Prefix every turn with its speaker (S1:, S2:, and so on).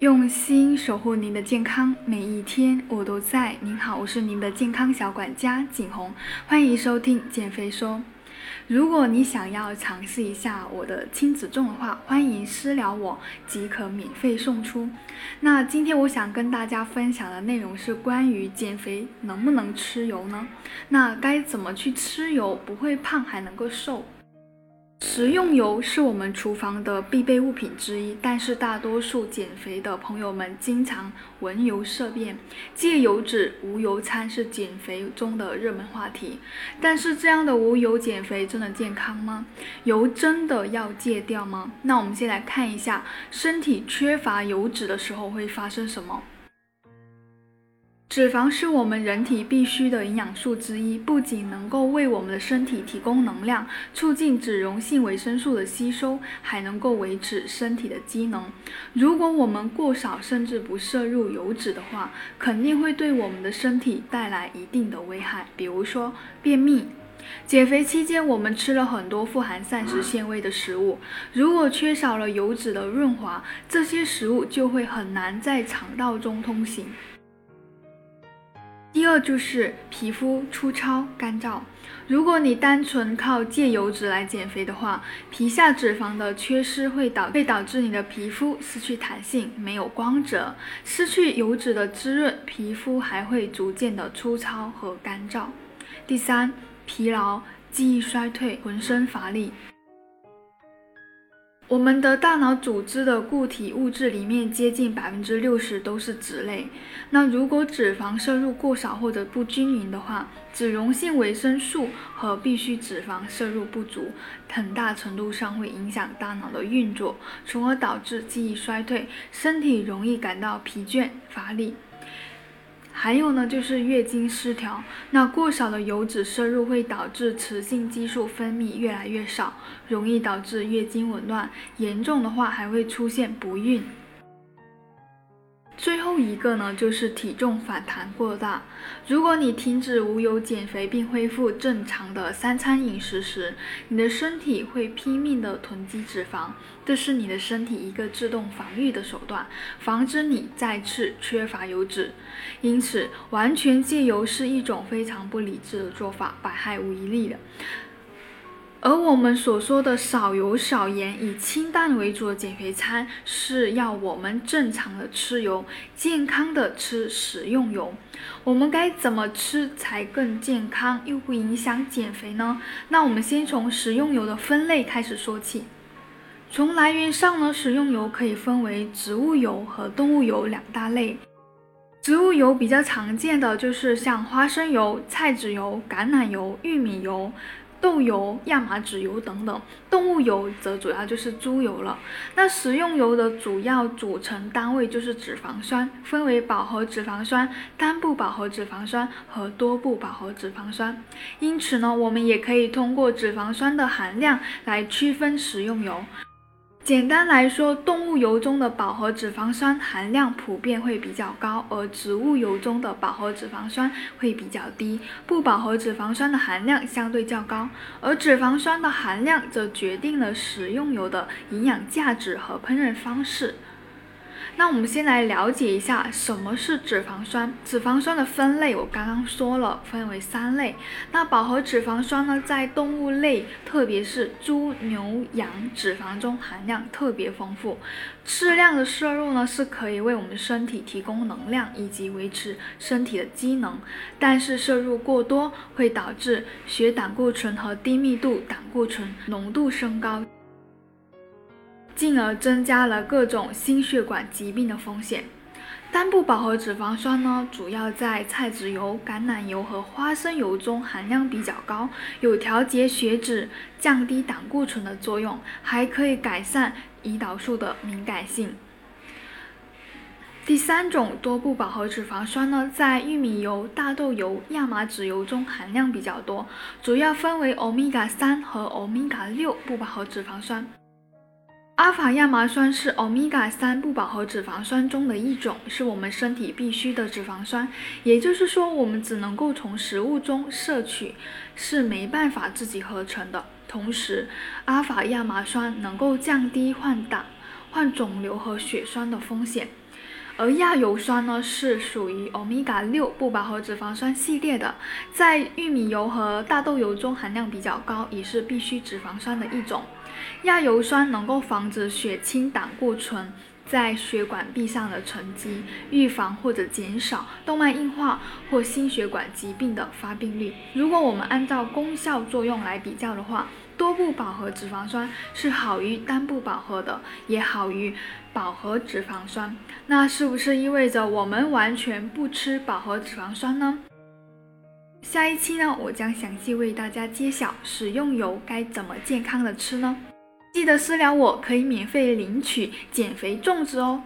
S1: 用心守护您的健康，每一天我都在。您好，我是您的健康小管家景红，欢迎收听减肥说。如果你想要尝试一下我的亲子粽的话，欢迎私聊我即可免费送出。那今天我想跟大家分享的内容是关于减肥能不能吃油呢？那该怎么去吃油，不会胖还能够瘦？食用油是我们厨房的必备物品之一，但是大多数减肥的朋友们经常闻油色变，戒油脂、无油餐是减肥中的热门话题。但是这样的无油减肥真的健康吗？油真的要戒掉吗？那我们先来看一下，身体缺乏油脂的时候会发生什么。脂肪是我们人体必需的营养素之一，不仅能够为我们的身体提供能量，促进脂溶性维生素的吸收，还能够维持身体的机能。如果我们过少甚至不摄入油脂的话，肯定会对我们的身体带来一定的危害，比如说便秘。减肥期间，我们吃了很多富含膳食纤维的食物，如果缺少了油脂的润滑，这些食物就会很难在肠道中通行。第二就是皮肤粗糙干燥。如果你单纯靠戒油脂来减肥的话，皮下脂肪的缺失会导会导致你的皮肤失去弹性，没有光泽，失去油脂的滋润，皮肤还会逐渐的粗糙和干燥。第三，疲劳、记忆衰退、浑身乏力。我们的大脑组织的固体物质里面，接近百分之六十都是脂类。那如果脂肪摄入过少或者不均匀的话，脂溶性维生素和必需脂肪摄入不足，很大程度上会影响大脑的运作，从而导致记忆衰退，身体容易感到疲倦乏力。还有呢，就是月经失调。那过少的油脂摄入会导致雌性激素分泌越来越少，容易导致月经紊乱，严重的话还会出现不孕。最后一个呢，就是体重反弹过大。如果你停止无油减肥并恢复正常的三餐饮食时，你的身体会拼命的囤积脂肪，这是你的身体一个自动防御的手段，防止你再次缺乏油脂。因此，完全戒油是一种非常不理智的做法，百害无一利的。而我们所说的少油少盐、以清淡为主的减肥餐，是要我们正常的吃油，健康的吃食用油。我们该怎么吃才更健康，又不影响减肥呢？那我们先从食用油的分类开始说起。从来源上呢，食用油可以分为植物油和动物油两大类。植物油比较常见的就是像花生油、菜籽油、橄榄油、玉米油。豆油、亚麻籽油等等，动物油则主要就是猪油了。那食用油的主要组成单位就是脂肪酸，分为饱和脂肪酸、单不饱和脂肪酸和多不饱和脂肪酸。因此呢，我们也可以通过脂肪酸的含量来区分食用油。简单来说，动物油中的饱和脂肪酸含量普遍会比较高，而植物油中的饱和脂肪酸会比较低。不饱和脂肪酸的含量相对较高，而脂肪酸的含量则决定了食用油的营养价值和烹饪方式。那我们先来了解一下什么是脂肪酸。脂肪酸的分类我刚刚说了，分为三类。那饱和脂肪酸呢，在动物类，特别是猪、牛、羊脂肪中含量特别丰富，适量的摄入呢是可以为我们身体提供能量以及维持身体的机能。但是摄入过多会导致血胆固醇和低密度胆固醇浓度升高。进而增加了各种心血管疾病的风险。单不饱和脂肪酸呢，主要在菜籽油、橄榄油和花生油中含量比较高，有调节血脂、降低胆固醇的作用，还可以改善胰岛素的敏感性。第三种多不饱和脂肪酸呢，在玉米油、大豆油、亚麻籽油中含量比较多，主要分为欧米伽三和欧米伽六不饱和脂肪酸。阿法亚麻酸是欧米伽三不饱和脂肪酸中的一种，是我们身体必需的脂肪酸。也就是说，我们只能够从食物中摄取，是没办法自己合成的。同时，阿法亚麻酸能够降低患胆、患肿瘤和血栓的风险。而亚油酸呢，是属于欧米伽六不饱和脂肪酸系列的，在玉米油和大豆油中含量比较高，也是必需脂肪酸的一种。亚油酸能够防止血清胆固醇在血管壁上的沉积，预防或者减少动脉硬化或心血管疾病的发病率。如果我们按照功效作用来比较的话，多不饱和脂肪酸是好于单不饱和的，也好于饱和脂肪酸。那是不是意味着我们完全不吃饱和脂肪酸呢？下一期呢，我将详细为大家揭晓食用油该怎么健康的吃呢？记得私聊我，可以免费领取减肥粽子哦。